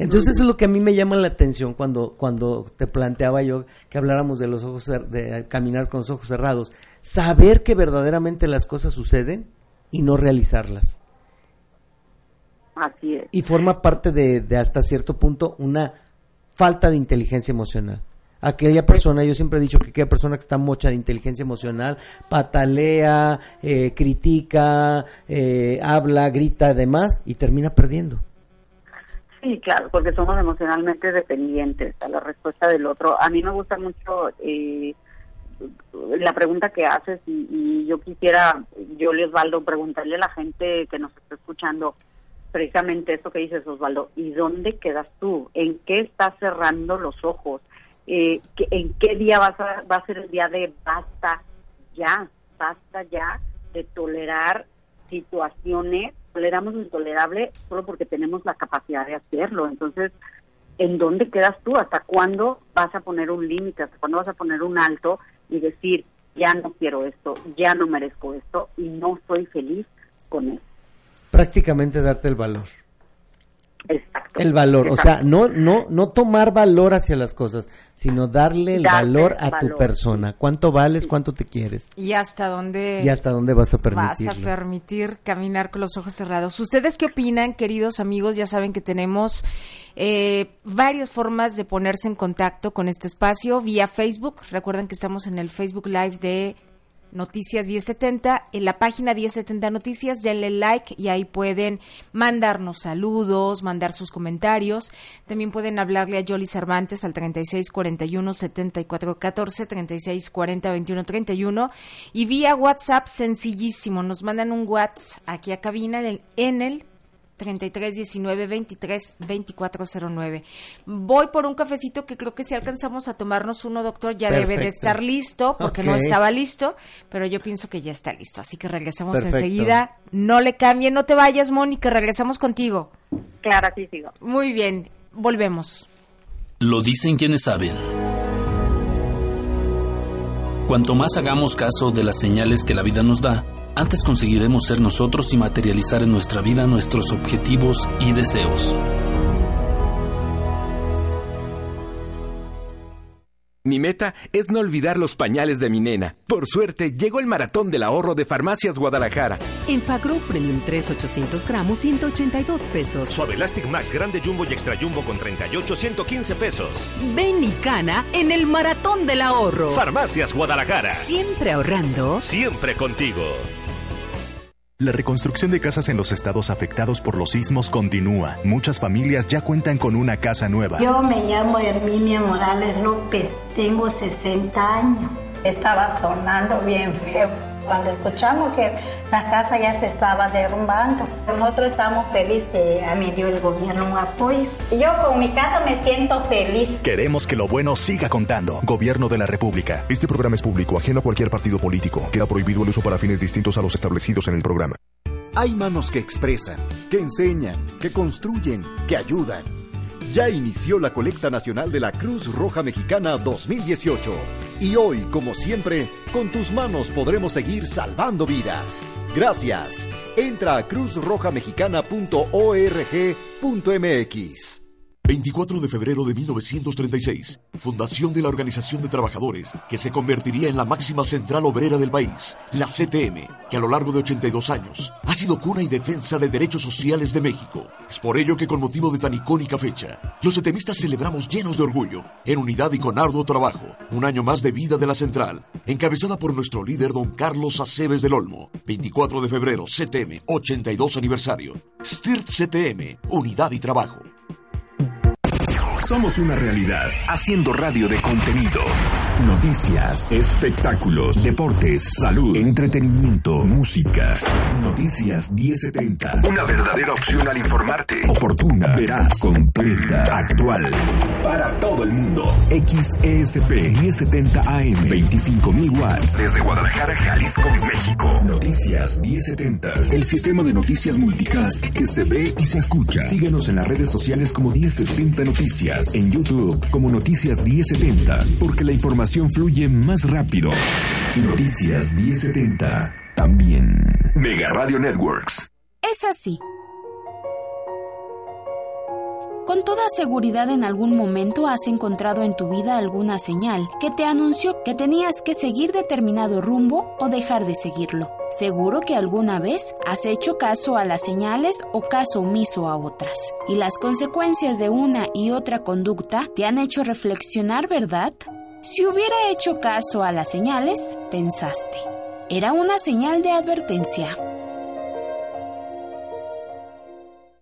Entonces eso es lo que a mí me llama la atención cuando, cuando te planteaba yo que habláramos de los ojos de caminar con los ojos cerrados. Saber que verdaderamente las cosas suceden y no realizarlas. Así es. Y forma parte de, de hasta cierto punto una falta de inteligencia emocional. Aquella persona, yo siempre he dicho que aquella persona que está mocha de inteligencia emocional, patalea, eh, critica, eh, habla, grita, además, y termina perdiendo. Sí, claro, porque somos emocionalmente dependientes a la respuesta del otro. A mí me gusta mucho eh, la pregunta que haces y, yo quisiera, yo, Osvaldo, preguntarle a la gente que nos está escuchando precisamente esto que dices, Osvaldo, ¿y dónde quedas tú? ¿En qué estás cerrando los ojos? Eh, ¿qué- ¿En qué día va a ser el día de basta ya, basta ya de tolerar situaciones, toleramos lo intolerable solo porque tenemos la capacidad de hacerlo. Entonces, ¿en dónde quedas tú? ¿Hasta cuándo vas a poner un límite? ¿Hasta cuándo vas a poner un alto y decir, ya no quiero esto, ya no merezco esto y no soy feliz con eso? Prácticamente darte el valor. Exacto. El valor, o sea, no, no, no tomar valor hacia las cosas, sino darle el valor a tu persona. ¿Cuánto vales? ¿Cuánto te quieres? ¿Y hasta dónde ¿Y hasta dónde vas a vas a permitir caminar con los ojos cerrados? ¿Ustedes qué opinan, queridos amigos? Ya saben que tenemos eh, varias formas de ponerse en contacto con este espacio vía Facebook. Recuerden que estamos en el Facebook Live de Noticias 1070, en la página 1070 Noticias, denle like y ahí pueden mandarnos saludos, mandar sus comentarios. También pueden hablarle a Yoli Cervantes al 3641-7414, 3640-2131 y vía WhatsApp sencillísimo. Nos mandan un WhatsApp aquí a cabina en el 33 19 23 2409. Voy por un cafecito que creo que si alcanzamos a tomarnos uno, doctor, ya debe de estar listo, porque no estaba listo, pero yo pienso que ya está listo. Así que regresamos Perfecto. enseguida. No le cambien, no te vayas, Mónica, regresamos contigo. Claro, así sigo. Muy bien, volvemos. Lo dicen quienes saben. Cuanto más hagamos caso de las señales que la vida nos da, antes conseguiremos ser nosotros y materializar en nuestra vida nuestros objetivos y deseos. Mi meta es no olvidar los pañales de mi nena. Por suerte, llegó el maratón del ahorro de Farmacias Guadalajara. En Fagro Premium 3 800 gramos, 182 pesos. Suave Elastic Max Grande Jumbo y Extra Jumbo con 38, 115 pesos. Ven y cana en el maratón del ahorro. Farmacias Guadalajara. Siempre ahorrando. Siempre contigo. La reconstrucción de casas en los estados afectados por los sismos continúa. Muchas familias ya cuentan con una casa nueva. Yo me llamo Herminia Morales López, tengo 60 años. Estaba sonando bien feo cuando escuchamos que la casa ya se estaba derrumbando. Nosotros estamos felices que a mí dio el gobierno un apoyo. Yo con mi casa me siento feliz. Queremos que lo bueno siga contando. Gobierno de la República. Este programa es público, ajeno a cualquier partido político. Queda prohibido el uso para fines distintos a los establecidos en el programa. Hay manos que expresan, que enseñan, que construyen, que ayudan. Ya inició la colecta nacional de la Cruz Roja Mexicana 2018. Y hoy, como siempre, con tus manos podremos seguir salvando vidas. Gracias. Entra a cruzrojamexicana.org.mx. 24 de febrero de 1936, fundación de la Organización de Trabajadores, que se convertiría en la máxima central obrera del país, la CTM, que a lo largo de 82 años ha sido cuna y defensa de derechos sociales de México. Es por ello que con motivo de tan icónica fecha, los CTMistas celebramos llenos de orgullo, en unidad y con arduo trabajo, un año más de vida de la central, encabezada por nuestro líder don Carlos Aceves del Olmo. 24 de febrero, CTM, 82 aniversario. STIRT CTM, unidad y trabajo. Somos una realidad, haciendo radio de contenido. Noticias, espectáculos, deportes, salud, entretenimiento, música. Noticias 1070. Una verdadera opción al informarte. Oportuna, veraz, completa, actual. Para todo el mundo. XESP 1070 AM. 25.000 watts. Desde Guadalajara, Jalisco, México. Noticias 1070. El sistema de noticias multicast que se ve y se escucha. Síguenos en las redes sociales como 1070 Noticias. En YouTube como Noticias 1070. Porque la información fluye más rápido. Noticias 1070. También. Mega Radio Networks. Es así. Con toda seguridad en algún momento has encontrado en tu vida alguna señal que te anunció que tenías que seguir determinado rumbo o dejar de seguirlo. Seguro que alguna vez has hecho caso a las señales o caso omiso a otras. Y las consecuencias de una y otra conducta te han hecho reflexionar, ¿verdad? Si hubiera hecho caso a las señales, pensaste. Era una señal de advertencia.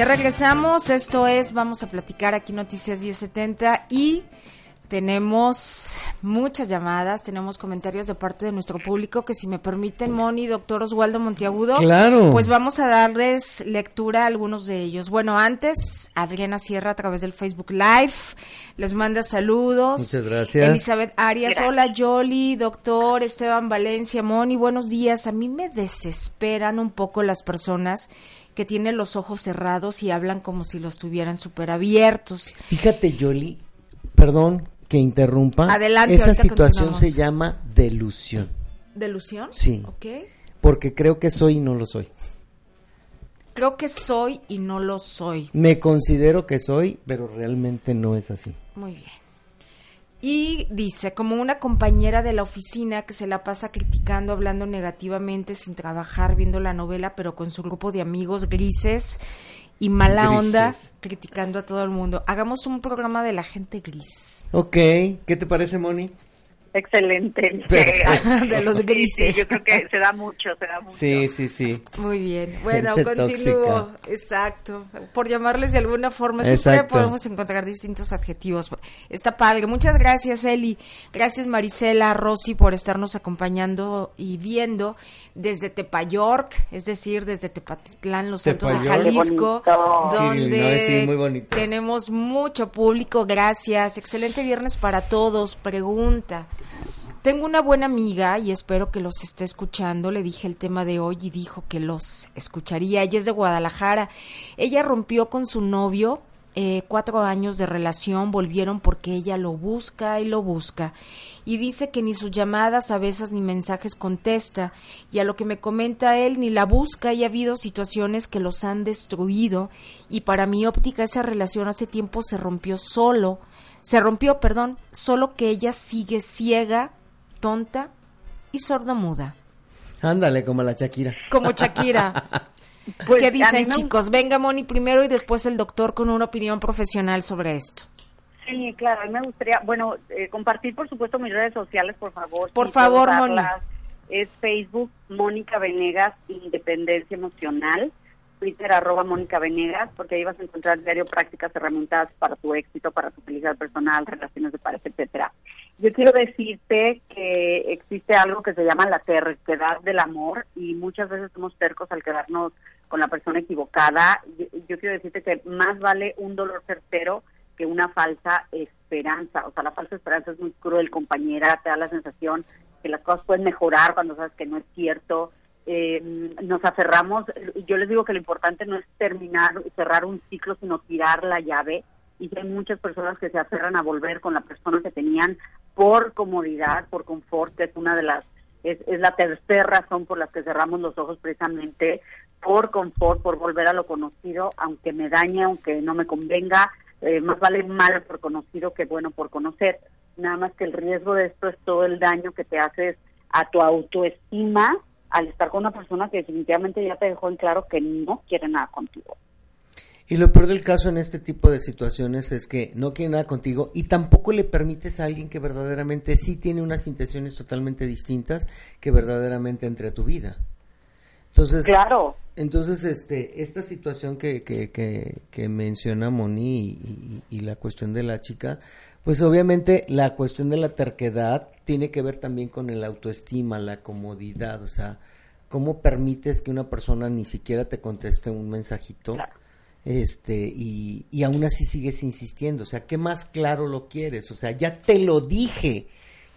Ya regresamos, esto es, vamos a platicar aquí Noticias 1070 y tenemos muchas llamadas, tenemos comentarios de parte de nuestro público que si me permiten, Moni, doctor Oswaldo Monteagudo, Claro. pues vamos a darles lectura a algunos de ellos. Bueno, antes, Adriana Sierra a través del Facebook Live les manda saludos. Muchas gracias. Elizabeth Arias, Gracias. hola Yoli, doctor Esteban Valencia, Moni, buenos días. A mí me desesperan un poco las personas que tienen los ojos cerrados y hablan como si los tuvieran súper abiertos. Fíjate, Yoli, perdón que interrumpa. Adelante, Esa situación se llama delusión. ¿Delusión? Sí. Ok. Porque creo que soy y no lo soy. Creo que soy y no lo soy. Me considero que soy, pero realmente no es así. Muy bien. Y dice, como una compañera de la oficina que se la pasa criticando, hablando negativamente, sin trabajar, viendo la novela, pero con su grupo de amigos grises y mala Grises. onda, criticando a todo el mundo. Hagamos un programa de la gente gris. Ok, ¿qué te parece, Moni? Excelente. de los grises. yo creo que se da mucho, se da mucho. Sí, sí, sí. Muy bien. Bueno, continúo. Exacto. Por llamarles de alguna forma, siempre podemos encontrar distintos adjetivos. Está padre. Muchas gracias, Eli. Gracias, Marisela, Rosy, por estarnos acompañando y viendo desde Tepayork, es decir, desde Tepatitlán, Los Santos de Jalisco, donde tenemos mucho público. Gracias. Excelente viernes para todos. Pregunta. Tengo una buena amiga y espero que los esté escuchando. Le dije el tema de hoy y dijo que los escucharía. Ella es de Guadalajara. Ella rompió con su novio eh, cuatro años de relación volvieron porque ella lo busca y lo busca y dice que ni sus llamadas a veces ni mensajes contesta y a lo que me comenta él ni la busca y ha habido situaciones que los han destruido y para mi óptica esa relación hace tiempo se rompió solo se rompió perdón solo que ella sigue ciega tonta y sordomuda ándale como la Shakira como Shakira Pues, ¿Qué dicen chicos? Venga Moni primero y después el doctor con una opinión profesional sobre esto. Sí, claro, a mí me gustaría, bueno, eh, compartir por supuesto mis redes sociales, por favor. Por favor, Moni. Es Facebook, Mónica Venegas, Independencia Emocional. Twitter, arroba Mónica Venegas, porque ahí vas a encontrar diario prácticas, herramientas para tu éxito, para tu felicidad personal, relaciones de pareja, etcétera. Yo quiero decirte que existe algo que se llama la terquedad del amor y muchas veces somos tercos al quedarnos con la persona equivocada. Yo, quiero decirte que más vale un dolor certero que una falsa esperanza. O sea, la falsa esperanza es muy cruel, compañera, te da la sensación que las cosas pueden mejorar cuando sabes que no es cierto. Eh, nos aferramos, yo les digo que lo importante no es terminar, cerrar un ciclo, sino tirar la llave. Y hay muchas personas que se aferran a volver con la persona que tenían por comodidad, por confort, que es una de las es, es, la tercera razón por la que cerramos los ojos precisamente por confort, por volver a lo conocido, aunque me dañe, aunque no me convenga, eh, más vale mal por conocido que bueno por conocer. Nada más que el riesgo de esto es todo el daño que te haces a tu autoestima al estar con una persona que definitivamente ya te dejó en claro que no quiere nada contigo. Y lo peor del caso en este tipo de situaciones es que no quiere nada contigo y tampoco le permites a alguien que verdaderamente sí tiene unas intenciones totalmente distintas que verdaderamente entre a tu vida. Entonces, claro. Entonces, este, esta situación que, que, que, menciona Moni y, la cuestión de la chica, pues obviamente la cuestión de la terquedad tiene que ver también con el autoestima, la comodidad, o sea, cómo permites que una persona ni siquiera te conteste un mensajito, este, y, y aún así sigues insistiendo, o sea, ¿qué más claro lo quieres? O sea, ya te lo dije,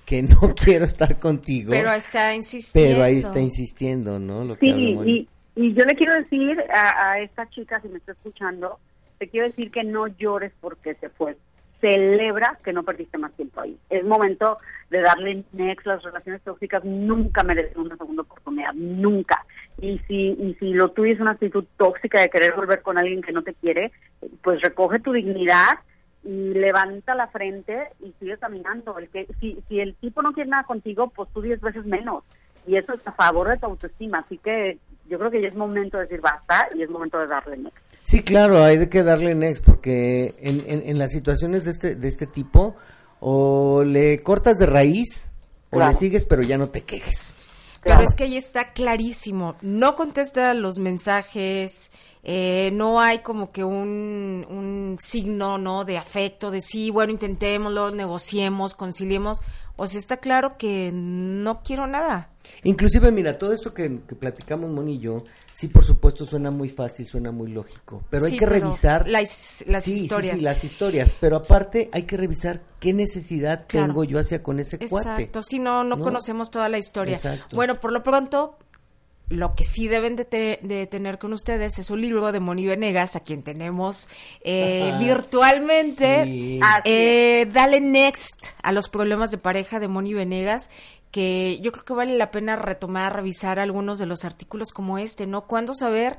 que no quiero estar contigo. Pero está insistiendo. Pero ahí está insistiendo, ¿no? Lo sí, y, y, yo le quiero decir a, esta chica, si me está escuchando, te quiero decir que no llores porque se fue. Celebra que no perdiste más tiempo ahí. Es momento de darle next. Las relaciones tóxicas nunca merecen una segunda oportunidad, nunca. Y si, y si lo tuyo es una actitud tóxica de querer volver con alguien que no te quiere, pues recoge tu dignidad y levanta la frente y sigue caminando. El que, si, si el tipo no quiere nada contigo, pues tú diez veces menos. Y eso es a favor de tu autoestima. Así que yo creo que ya es momento de decir basta y es momento de darle next. Sí, claro, hay de que darle next porque en, en, las situaciones de este, de este tipo o le cortas de raíz o le sigues pero ya no te quejes. Pero es que ahí está clarísimo. No contesta los mensajes, eh, no hay como que un, un signo, ¿no? De afecto, de sí, bueno, intentémoslo, negociemos, conciliemos. O sea, está claro que no quiero nada. Inclusive, mira, todo esto que, platicamos Moni y yo, sí, por supuesto, suena muy fácil, suena muy lógico, pero hay que revisar las, las historias. Sí, sí, las historias, pero aparte hay que revisar qué necesidad tengo yo hacia con ese cuate. Exacto, si no, no, conocemos toda la historia. Bueno, por lo pronto, lo que sí deben de, tener con ustedes es un libro de Moni Venegas, a quien tenemos eh, virtualmente. Eh, dale next a los problemas de pareja de Moni Venegas, que yo creo que vale la pena retomar, revisar algunos de los artículos como este, ¿no? ¿Cuándo saber?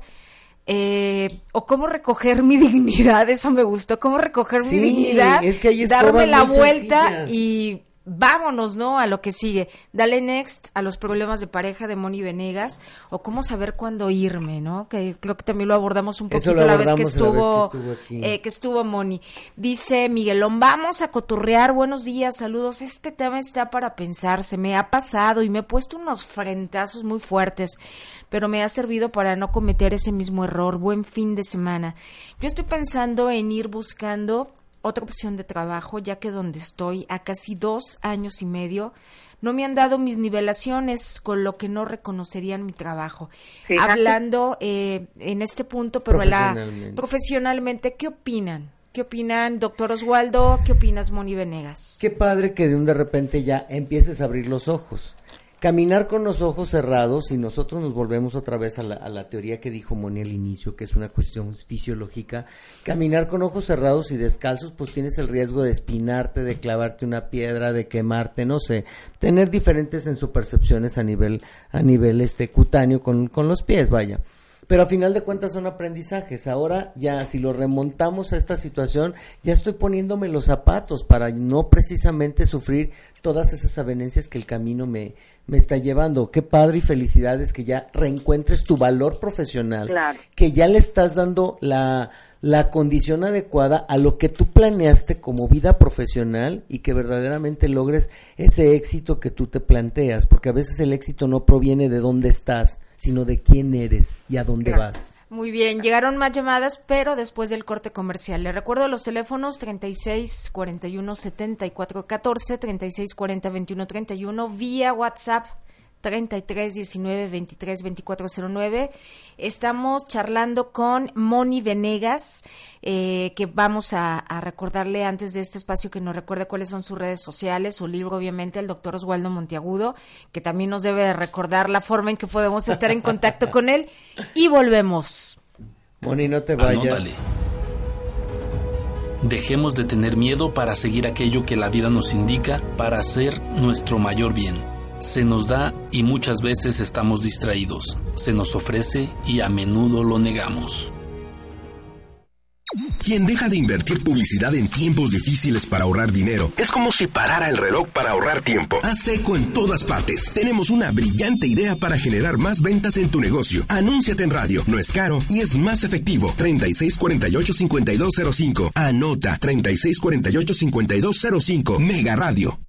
Eh, o cómo recoger mi dignidad, eso me gustó, cómo recoger mi dignidad, es que darme la vuelta y vámonos, ¿no? A lo que sigue. Dale next a los problemas de pareja de Moni Venegas o cómo saber cuándo irme, ¿no? Que creo que también lo abordamos un poquito la vez que estuvo, eh, que estuvo, Moni. Dice Miguelón, vamos a coturrear, buenos días, saludos. Este tema está para pensar, se me ha pasado y me he puesto unos frentazos muy fuertes, pero me ha servido para no cometer ese mismo error. Buen fin de semana. Yo estoy pensando en ir buscando otra opción de trabajo, ya que donde estoy a casi dos años y medio no me han dado mis nivelaciones, con lo que no reconocerían mi trabajo. Hablando eh, en este punto, pero profesionalmente. La, profesionalmente, ¿qué opinan? ¿Qué opinan, doctor Oswaldo? ¿Qué opinas, Moni Venegas? Qué padre que de un de repente ya empieces a abrir los ojos caminar con los ojos cerrados y nosotros nos volvemos otra vez a la, teoría que dijo Moni al inicio, que es una cuestión fisiológica, caminar con ojos cerrados y descalzos, pues tienes el riesgo de espinarte, de clavarte una piedra, de quemarte, no sé, tener diferentes en su percepciones a nivel, a nivel este cutáneo con, con los pies, vaya. Pero a final de cuentas son aprendizajes. Ahora ya si lo remontamos a esta situación, ya estoy poniéndome los zapatos para no precisamente sufrir todas esas avenencias que el camino me, me está llevando. Qué padre y felicidades que ya reencuentres tu valor profesional, que ya le estás dando la, la condición adecuada a lo que tú planeaste como vida profesional y que verdaderamente logres ese éxito que tú te planteas, porque a veces el éxito no proviene de dónde estás, sino de quién eres y a dónde vas. Muy bien, llegaron más llamadas, pero después del corte comercial. Le recuerdo los teléfonos 36 41 74 14, 36 40 21 31, vía WhatsApp 33 19 23 24 09. Estamos charlando con Moni Venegas, eh, que vamos a, recordarle antes de este espacio que nos recuerde cuáles son sus redes sociales, su libro, obviamente, el doctor Oswaldo Monteagudo, que también nos debe recordar la forma en que podemos estar en contacto con él. Y volvemos. Moni, no te vayas. Dejemos de tener miedo para seguir aquello que la vida nos indica para hacer nuestro mayor bien. Se nos da y muchas veces estamos distraídos. Se nos ofrece y a menudo lo negamos. Quien deja de invertir publicidad en tiempos difíciles para ahorrar dinero es como si parara el reloj para ahorrar tiempo. Haz seco en todas partes. Tenemos una brillante idea para generar más ventas en tu negocio. Anúnciate en radio. No es caro y es más efectivo. 3648-5205. Anota 3648-5205. Mega Radio.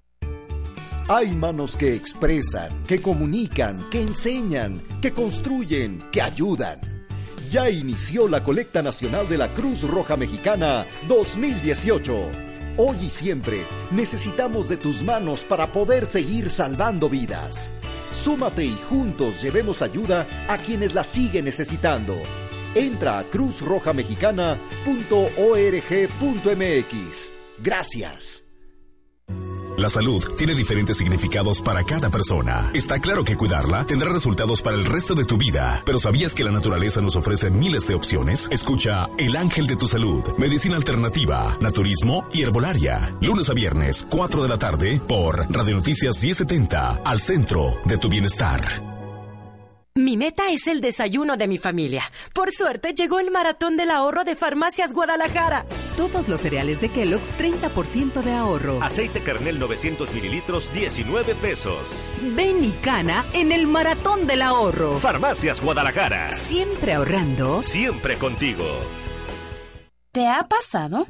Hay manos que expresan, que comunican, que enseñan, que construyen, que ayudan. Ya inició la colecta nacional de la Cruz Roja Mexicana 2018. Hoy y siempre necesitamos de tus manos para poder seguir salvando vidas. Súmate y juntos llevemos ayuda a quienes la siguen necesitando. Entra a cruzrojamexicana.org.mx. Gracias. La salud tiene diferentes significados para cada persona. Está claro que cuidarla tendrá resultados para el resto de tu vida, pero ¿sabías que la naturaleza nos ofrece miles de opciones? Escucha El Ángel de tu Salud, Medicina Alternativa, Naturismo y Herbolaria, lunes a viernes, 4 de la tarde, por Radio Noticias 1070, al centro de tu bienestar. Mi meta es el desayuno de mi familia. Por suerte llegó el maratón del ahorro de Farmacias Guadalajara. Todos los cereales de Kellogg's 30% de ahorro. Aceite Kernel 900 mililitros 19 pesos. Ven y cana en el maratón del ahorro. Farmacias Guadalajara. Siempre ahorrando. Siempre contigo. ¿Te ha pasado?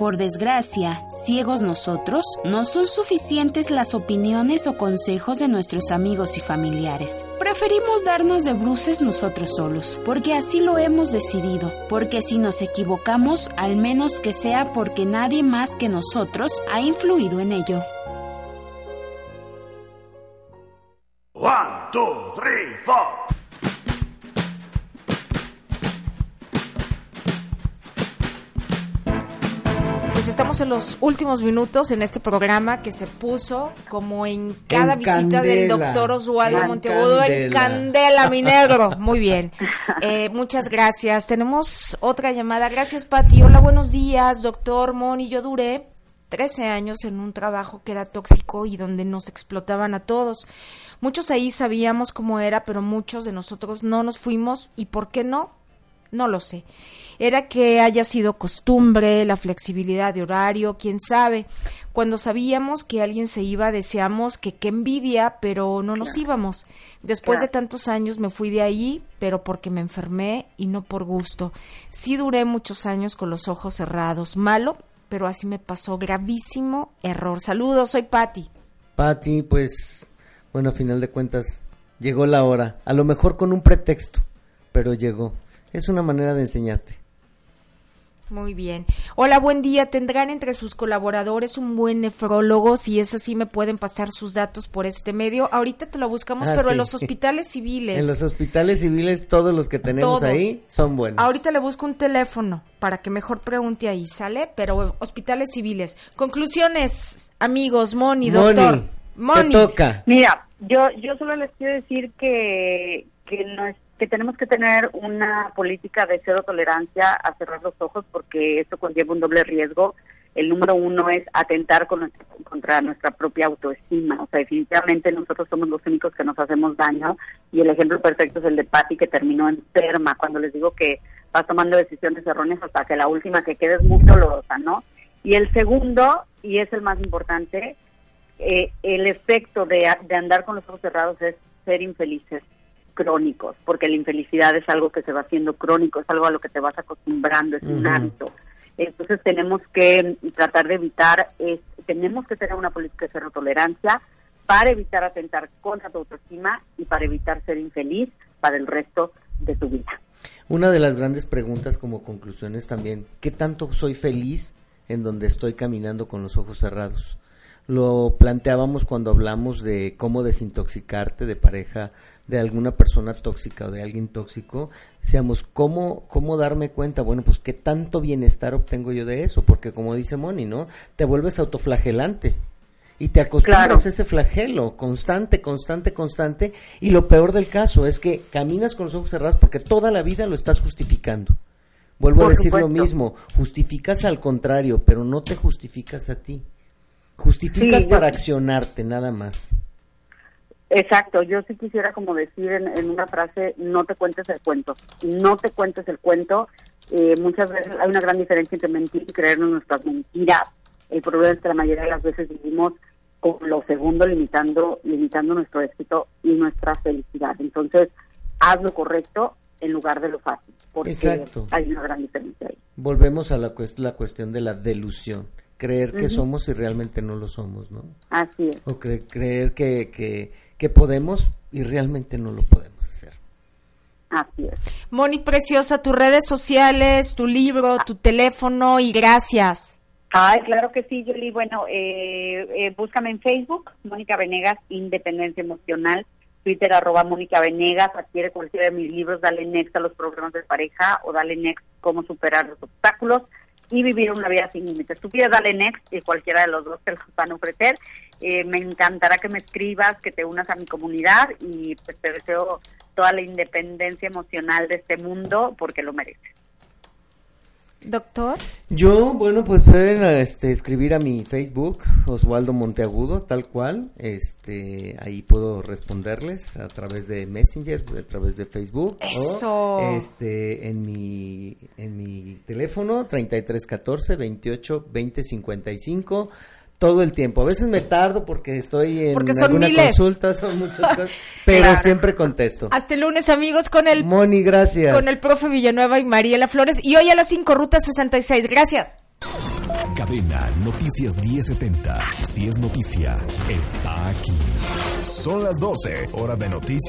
Por desgracia, ciegos nosotros, no son suficientes las opiniones o consejos de nuestros amigos y familiares. Preferimos darnos de bruces nosotros solos, porque así lo hemos decidido, porque si nos equivocamos, al menos que sea porque nadie más que nosotros ha influido en ello. One, two, three, four. Pues estamos en los últimos minutos en este programa que se puso como en cada visita del doctor Oswaldo Monteagudo en Candela, mi negro. Muy bien. Eh, muchas gracias. Tenemos otra llamada. Gracias, Pati. Hola, buenos días, doctor Moni. Yo duré 13 años en un trabajo que era tóxico y donde nos explotaban a todos. Muchos ahí sabíamos cómo era, pero muchos de nosotros no nos fuimos. ¿Y por qué no? No lo sé. Era que haya sido costumbre, la flexibilidad de horario, quién sabe. Cuando sabíamos que alguien se iba, deseamos que qué envidia, pero no nos íbamos. Después de tantos años me fui de ahí, pero porque me enfermé y no por gusto. Sí duré muchos años con los ojos cerrados. Malo, pero así me pasó. Gravísimo error. Saludos, soy Patti. Patti, pues, bueno, a final de cuentas, llegó la hora. A lo mejor con un pretexto, pero llegó. Es una manera de enseñarte. Muy bien. Hola, buen día. ¿Tendrán entre sus colaboradores un buen nefrólogo? Si es así, me pueden pasar sus datos por este medio. Ahorita te lo buscamos, Ah, pero sí. en los hospitales civiles. En los hospitales civiles, todos los que tenemos Todos. ahí son buenos. Ahorita le busco un teléfono para que mejor pregunte ahí, ¿sale? Pero hospitales civiles. Conclusiones, amigos, Moni, Moni, doctor. te Moni. toca. Mira, yo yo solo les quiero decir que que no es- que tenemos que tener una política de cero tolerancia a cerrar los ojos porque esto conlleva un doble riesgo. El número uno es atentar con contra nuestra propia autoestima. O sea, definitivamente nosotros somos los únicos que nos hacemos daño y el ejemplo perfecto es el de Patty que terminó enferma. Cuando les digo que vas tomando decisiones erróneas hasta que la última que quede es muy dolorosa, ¿no? Y el segundo, y es el más importante, eh, el efecto de, de andar con los ojos cerrados es ser infelices crónicos, porque la infelicidad es algo que se va haciendo crónico, es algo a lo que te vas acostumbrando, es un hábito. Entonces tenemos que tratar de evitar, es, tenemos que tener una política de cero tolerancia para evitar atentar contra tu autoestima y para evitar ser infeliz para el resto de tu vida. Una de las grandes preguntas como conclusiones también, ¿qué tanto soy feliz en donde estoy caminando con los ojos cerrados? Lo planteábamos cuando hablamos de cómo desintoxicarte de pareja, de alguna persona tóxica o de alguien tóxico. Decíamos, ¿cómo, ¿cómo darme cuenta? Bueno, pues qué tanto bienestar obtengo yo de eso, porque como dice Moni, ¿no? Te vuelves autoflagelante y te acostumbras Claro. a ese flagelo constante, constante, constante. Y lo peor del caso es que caminas con los ojos cerrados porque toda la vida lo estás justificando. Vuelvo Por a decir lo mismo, justificas al contrario, pero no te justificas a ti. Justificas Sí, yo- para accionarte, nada más. Exacto, yo sí quisiera como decir en, en una frase, no te cuentes el cuento, no te cuentes el cuento. Eh, muchas veces hay una gran diferencia entre mentir y creernos nuestras mentiras. El problema es que la mayoría de las veces vivimos con lo segundo limitando, limitando nuestro éxito y nuestra felicidad. Entonces, haz lo correcto en lugar de lo fácil, porque Exacto. hay una gran diferencia ahí. Volvemos a la, la cuestión de la delusión. Creer que somos y realmente no lo somos, ¿no? Así es. O cre- creer que, que, que podemos y realmente no lo podemos hacer. Así es. Moni Preciosa, tus redes sociales, tu libro, tu teléfono y gracias. Ay, claro que sí, Yoli. Bueno, eh, eh, búscame en Facebook, Mónica Venegas, Independencia Emocional, Twitter, arroba Mónica Venegas, adquiere cualquiera de mis libros, dale next a los programas de pareja o dale next cómo superar los obstáculos y vivir una vida sin límites. Tú pides dale next y cualquiera de los dos te los van a ofrecer. Eh, me encantará que me escribas, que te unas a mi comunidad y pues te deseo toda la independencia emocional de este mundo porque lo mereces. Doctor. Yo, bueno, pues pueden este, escribir a mi Facebook, Oswaldo Monteagudo, tal cual. Este, ahí puedo responderles a través de Messenger, a través de Facebook. Eso. O, este, en mi, en mi teléfono, 3314 28 20 55. Todo el tiempo. A veces me tardo porque estoy en Porque son alguna miles. consulta, son muchas cosas, pero Claro. siempre contesto. Hasta el lunes, amigos, con el Moni, gracias. con el profe Villanueva y Mariela Flores. Y hoy a las 5, Ruta 66. Gracias. Cadena Noticias 1070. Si es noticia, está aquí. Son las 12, hora de noticias.